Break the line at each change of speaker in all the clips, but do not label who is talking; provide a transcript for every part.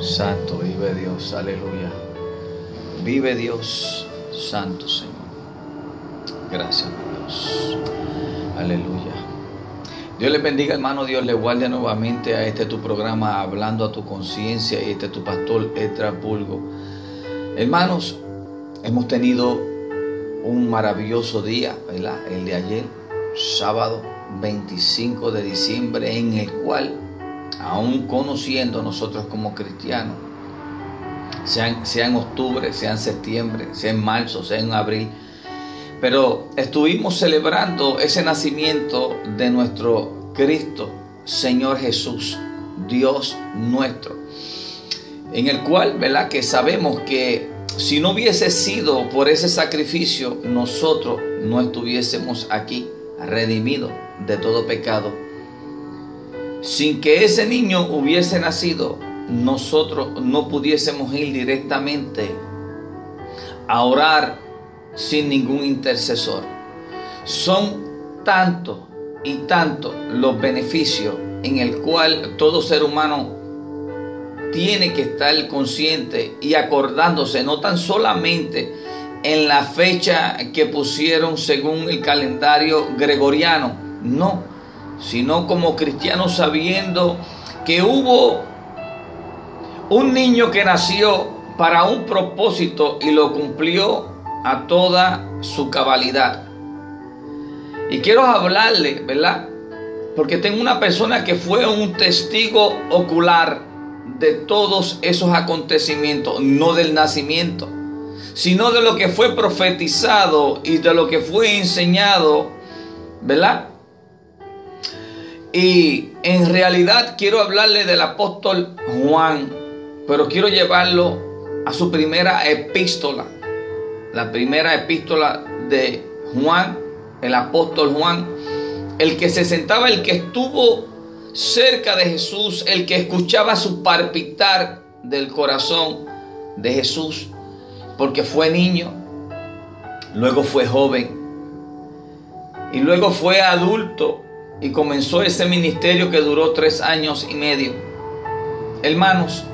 Santo, vive Dios, aleluya. Vive Dios, Santo Señor. Gracias, Dios. Aleluya. Dios le bendiga, hermano. Dios le guarde nuevamente a este tu programa, hablando a tu conciencia. Y este tu pastor, Estrapulgo. Hermanos, hemos tenido un maravilloso día. El de ayer, sábado 25 de diciembre, en el cual aún conociendo nosotros como cristianos, sea, en octubre, sea en septiembre, sea en marzo, sea en abril, pero estuvimos celebrando ese nacimiento de nuestro Cristo, Señor Jesús, Dios nuestro, en el cual, ¿verdad? Que sabemos que si no hubiese sido por ese sacrificio, nosotros no estuviésemos aquí redimidos de todo pecado sin que ese niño hubiese nacido, nosotros no pudiésemos ir directamente a orar sin ningún intercesor. Son tantos y tantos los beneficios en el cual todo ser humano tiene que estar consciente y acordándose, no tan solamente en la fecha que pusieron según el calendario gregoriano, no, sino como cristianos sabiendo que hubo un niño que nació para un propósito y lo cumplió a toda su cabalidad. Y quiero hablarle, ¿verdad? Porque tengo una persona que fue un testigo ocular de todos esos acontecimientos, no del nacimiento, sino de lo que fue profetizado y de lo que fue enseñado, ¿verdad? Y en realidad quiero hablarle del apóstol Juan, pero quiero llevarlo a su primera epístola. La primera epístola de Juan, el apóstol Juan, el que se sentaba, el que estuvo cerca de Jesús, el que escuchaba su palpitar del corazón de Jesús, porque fue niño, luego fue joven y luego fue adulto y comenzó ese ministerio que duró tres años y medio. Hermanos,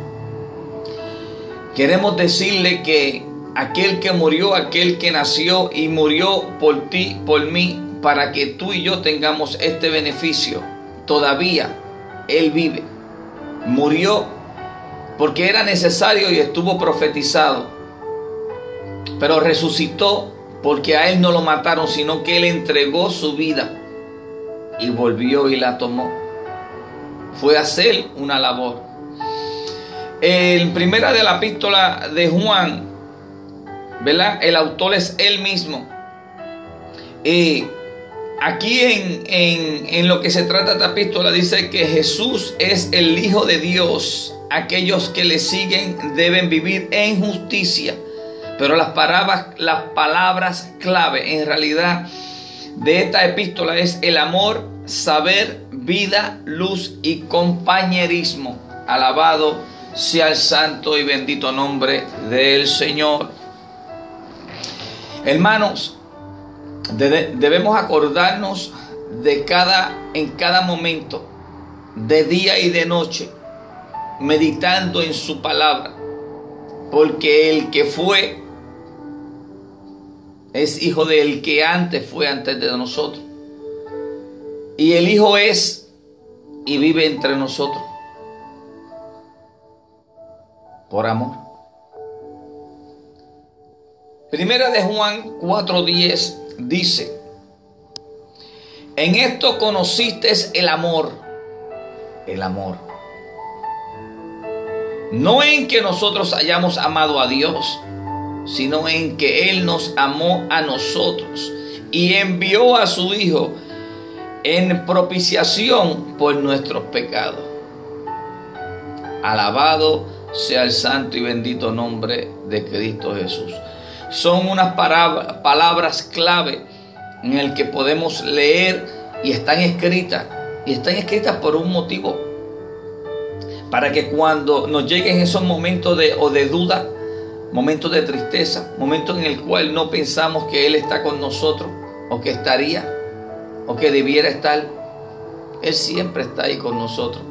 queremos decirle que aquel que murió, aquel que nació y murió por ti, por mí, para que tú y yo tengamos este beneficio, todavía Él vive. Murió porque era necesario y estuvo profetizado, pero resucitó porque a Él no lo mataron, sino que Él entregó su vida y volvió y la tomó. Fue a hacer una labor. En primera de la epístola de Juan, ¿verdad? El autor es él mismo. Y aquí en, en, lo que se trata esta epístola dice que Jesús es el Hijo de Dios. Aquellos que le siguen deben vivir en justicia. Pero las palabras, las palabras clave en realidad de esta epístola es el amor, saber, vida, luz y compañerismo. Alabado sea el santo y bendito nombre del Señor. Hermanos, debemos acordarnos de cada en cada momento, de día y de noche, meditando en su palabra, porque el que fue es hijo del que antes fue antes de nosotros. Y el Hijo es y vive entre nosotros por amor. Primera de Juan 4:10 dice, en esto conociste el amor, el amor. No en que nosotros hayamos amado a Dios, sino en que Él nos amó a nosotros y envió a su Hijo en propiciación por nuestros pecados. Alabado sea el santo y bendito nombre de Cristo Jesús. Son unas palabras clave en el que podemos leer y están escritas. Y están escritas por un motivo. Para que cuando nos lleguen esos momentos de, o de duda, momentos de tristeza, momentos en el cual no pensamos que Él está con nosotros o que estaría o que debiera estar, Él siempre está ahí con nosotros.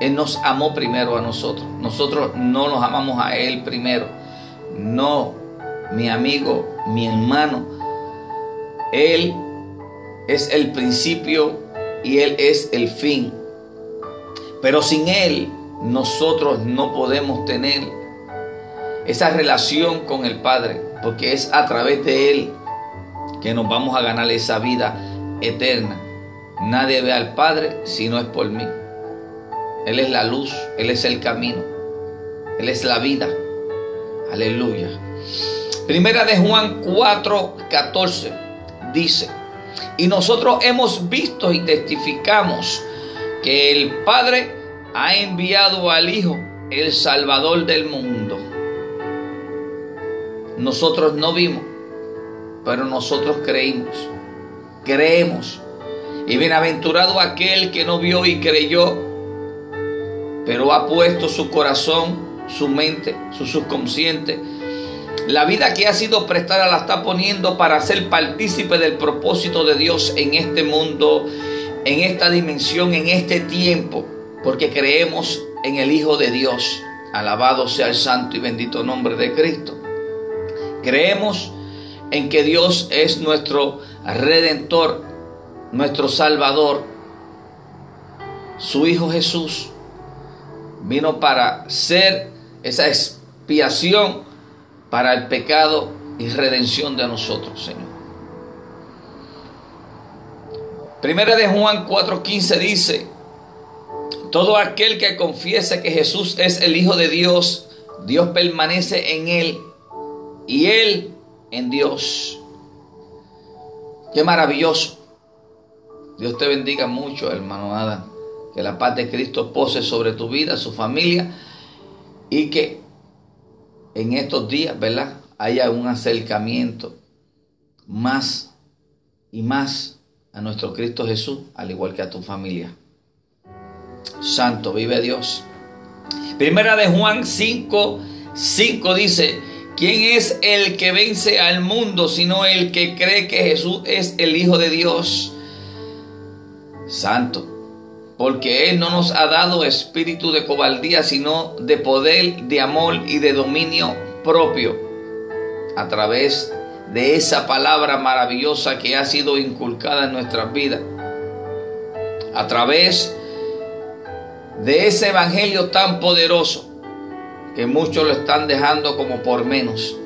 Él nos amó primero a nosotros. Nosotros no nos amamos a Él primero. No, mi amigo, mi hermano. Él es el principio y Él es el fin. Pero sin Él nosotros no podemos tener esa relación con el Padre, porque es a través de Él que nos vamos a ganar esa vida eterna. Nadie ve al Padre si no es por mí. Él es la luz, Él es el camino, Él es la vida. Aleluya. Primera de Juan 4, 14 dice, y nosotros hemos visto y testificamos que el Padre ha enviado al Hijo, el Salvador del mundo. Nosotros no vimos, pero nosotros creímos. Creemos. Y bienaventurado aquel que no vio y creyó, pero ha puesto su corazón, su mente, su subconsciente. La vida que ha sido prestada la está poniendo para ser partícipe del propósito de Dios en este mundo, en esta dimensión, en este tiempo, porque creemos en el Hijo de Dios. Alabado sea el santo y bendito nombre de Cristo. Creemos en que Dios es nuestro redentor, nuestro salvador. Su Hijo Jesús vino para ser esa expiación para el pecado y redención de nosotros, Señor. Primera de Juan 4:15 dice, todo aquel que confiese que Jesús es el Hijo de Dios, Dios permanece en él y él en Dios. Qué maravilloso. Dios te bendiga mucho, hermano Adam. Que la paz de Cristo pose sobre tu vida, su familia y que en estos días, ¿verdad? Haya un acercamiento más y más a nuestro Cristo Jesús, al igual que a tu familia. Santo, vive Dios. Primera de Juan 5, 5 dice, ¿quién es el que vence al mundo sino el que cree que Jesús es el Hijo de Dios? Santo, porque Él no nos ha dado espíritu de cobardía, sino de poder, de amor y de dominio propio, a través de esa palabra maravillosa que ha sido inculcada en nuestras vidas, a través de ese evangelio tan poderoso que muchos lo están dejando como por menos.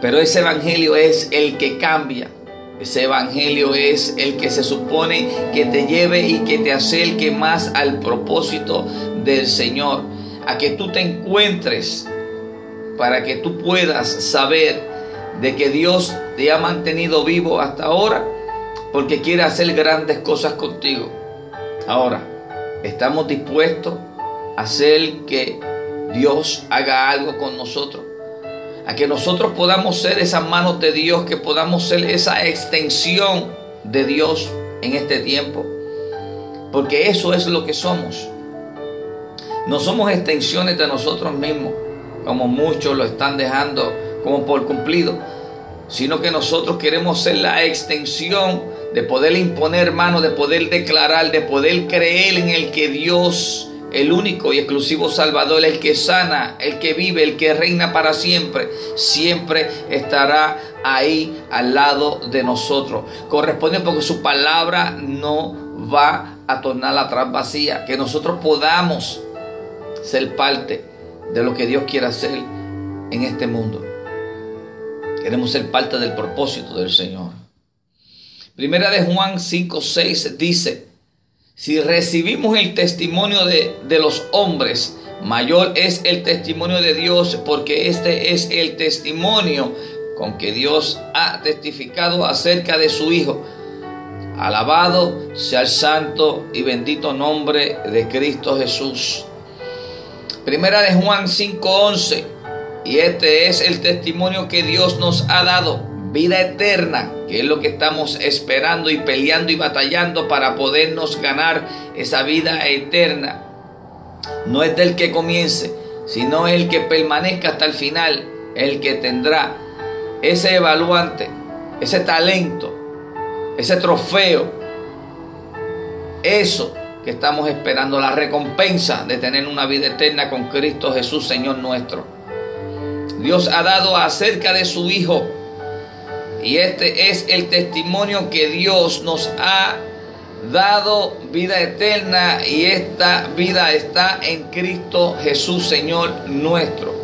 Pero ese evangelio es el que cambia. Ese evangelio es el que se supone que te lleve y que te acerque más al propósito del Señor. A que tú te encuentres para que tú puedas saber de que Dios te ha mantenido vivo hasta ahora porque quiere hacer grandes cosas contigo. Ahora, estamos dispuestos a hacer que Dios haga algo con nosotros. A que nosotros podamos ser esas manos de Dios, que podamos ser esa extensión de Dios en este tiempo. Porque eso es lo que somos. No somos extensiones de nosotros mismos, como muchos lo están dejando como por cumplido, sino que nosotros queremos ser la extensión de poder imponer mano, de poder declarar, de poder creer en el que Dios, el único y exclusivo Salvador, el que sana, el que vive, el que reina para siempre, siempre estará ahí al lado de nosotros. Corresponde porque su palabra no va a tornar atrás vacía, que nosotros podamos ser parte de lo que Dios quiere hacer en este mundo. Queremos ser parte del propósito del Señor. Primera de Juan 5, 6 dice, si recibimos el testimonio de, de los hombres, mayor es el testimonio de Dios, porque este es el testimonio con que Dios ha testificado acerca de su Hijo. Alabado sea el santo y bendito nombre de Cristo Jesús. Primera de Juan 5:11. Y este es el testimonio que Dios nos ha dado, vida eterna, que es lo que estamos esperando y peleando y batallando para podernos ganar esa vida eterna. No es del que comience, sino el que permanezca hasta el final, el que tendrá ese evaluante, ese talento, ese trofeo. Eso que estamos esperando la recompensa de tener una vida eterna con Cristo Jesús, Señor nuestro. Dios ha dado acerca de su Hijo y este es el testimonio que Dios nos ha dado vida eterna y esta vida está en Cristo Jesús, Señor nuestro.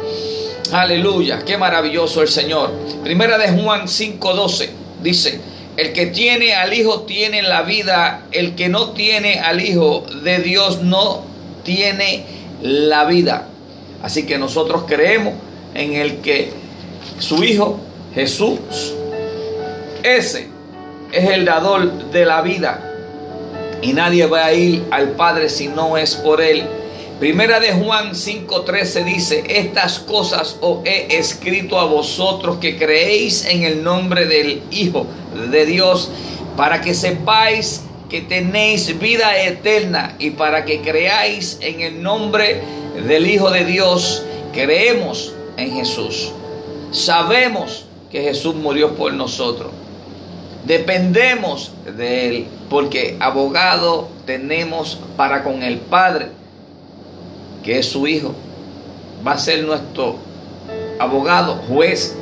Aleluya, qué maravilloso el Señor. Primera de Juan 5:12 dice, el que tiene al Hijo tiene la vida, el que no tiene al Hijo de Dios no tiene la vida. Así que nosotros creemos en el que su Hijo Jesús, ese es el dador de la vida. Y nadie va a ir al Padre si no es por Él. Primera de Juan 5:13 dice, estas cosas os he escrito a vosotros que creéis en el nombre del Hijo de Dios, para que sepáis que tenéis vida eterna y para que creáis en el nombre del Hijo de Dios. Creemos en Jesús. Sabemos que Jesús murió por nosotros. Dependemos de Él porque abogado tenemos para con el Padre, que es su Hijo. Va a ser nuestro abogado, juez,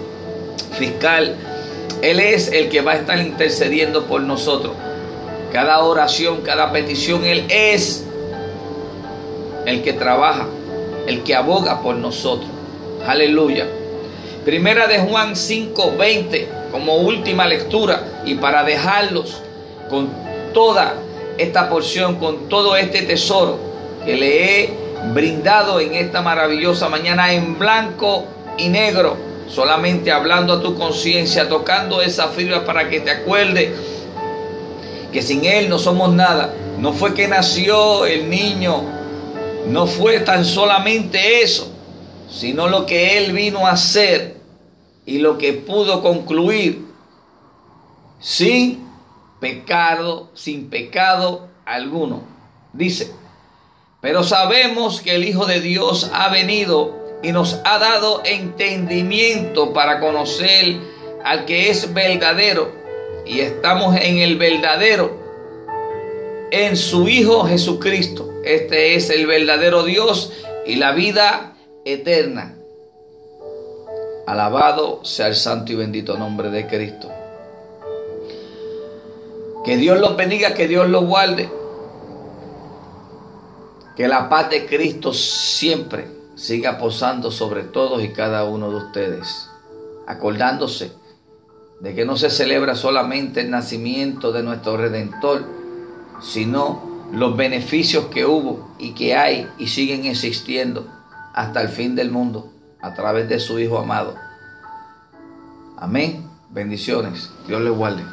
fiscal. Él es el que va a estar intercediendo por nosotros. Cada oración, cada petición, Él es el que trabaja, el que aboga por nosotros. Aleluya. Primera de Juan 5:20 como última lectura y para dejarlos con toda esta porción, con todo este tesoro que le he brindado en esta maravillosa mañana en blanco y negro, solamente hablando a tu conciencia, tocando esa fibra para que te acuerdes que sin Él no somos nada. No fue que nació el niño, no fue tan solamente eso, sino lo que Él vino a hacer y lo que pudo concluir sin pecado, sin pecado alguno. Dice, pero sabemos que el Hijo de Dios ha venido y nos ha dado entendimiento para conocer al que es verdadero. Y estamos en el verdadero, en su Hijo Jesucristo. Este es el verdadero Dios y la vida eterna. Alabado sea el santo y bendito nombre de Cristo. Que Dios los bendiga, que Dios los guarde. Que la paz de Cristo siempre siga posando sobre todos y cada uno de ustedes. Acordándose de que no se celebra solamente el nacimiento de nuestro Redentor, sino los beneficios que hubo y que hay y siguen existiendo hasta el fin del mundo a través de su Hijo amado. Amén. Bendiciones. Dios les guarde.